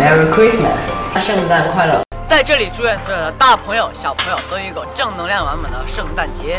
merry christmas 圣诞快乐。在这里祝愿所有的大朋友小朋友都有一个正能量满满的圣诞节。